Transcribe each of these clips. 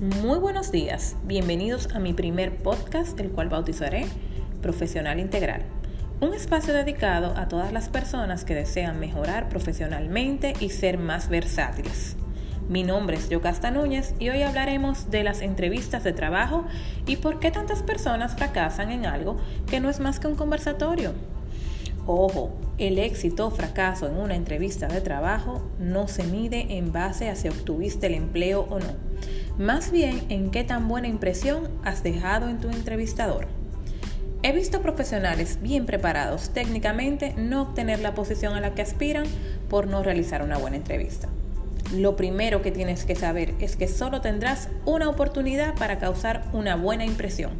Muy buenos días, bienvenidos a mi primer podcast, el cual bautizaré Profesional Integral. Un espacio dedicado a todas las personas que desean mejorar profesionalmente y ser más versátiles. Mi nombre es Yocasta Núñez y hoy hablaremos de las entrevistas de trabajo y por qué tantas personas fracasan en algo que no es más que un conversatorio. Ojo, el éxito o fracaso en una entrevista de trabajo no se mide en base a si obtuviste el empleo o no, más bien en qué tan buena impresión has dejado en tu entrevistador. He visto profesionales bien preparados técnicamente no obtener la posición a la que aspiran por no realizar una buena entrevista. Lo primero que tienes que saber es que solo tendrás una oportunidad para causar una buena impresión.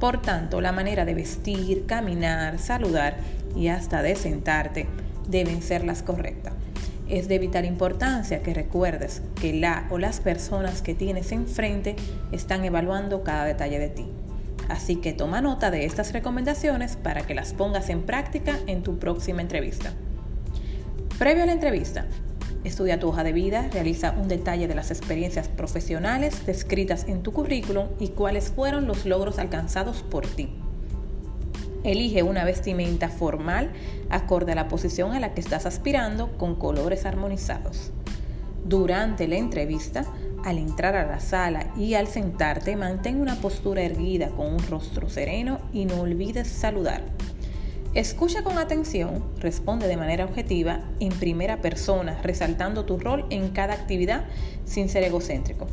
Por tanto, la manera de vestir, caminar, saludar y hasta de sentarte deben ser las correctas. Es de vital importancia que recuerdes que la o las personas que tienes enfrente están evaluando cada detalle de ti. Así que toma nota de estas recomendaciones para que las pongas en práctica en tu próxima entrevista. Previo a la entrevista, estudia tu hoja de vida, realiza un detalle de las experiencias profesionales descritas en tu currículum y cuáles fueron los logros alcanzados por ti. Elige una vestimenta formal acorde a la posición a la que estás aspirando con colores armonizados. Durante la entrevista, al entrar a la sala y al sentarte, mantén una postura erguida con un rostro sereno y no olvides saludar. Escucha con atención, responde de manera objetiva, en primera persona, resaltando tu rol en cada actividad sin ser egocéntrico.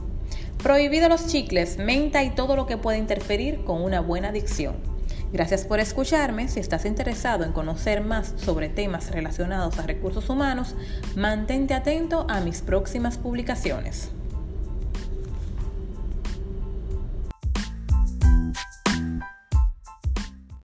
Prohibido los chicles, menta y todo lo que pueda interferir con una buena dicción. Gracias por escucharme. Si estás interesado en conocer más sobre temas relacionados a recursos humanos, mantente atento a mis próximas publicaciones.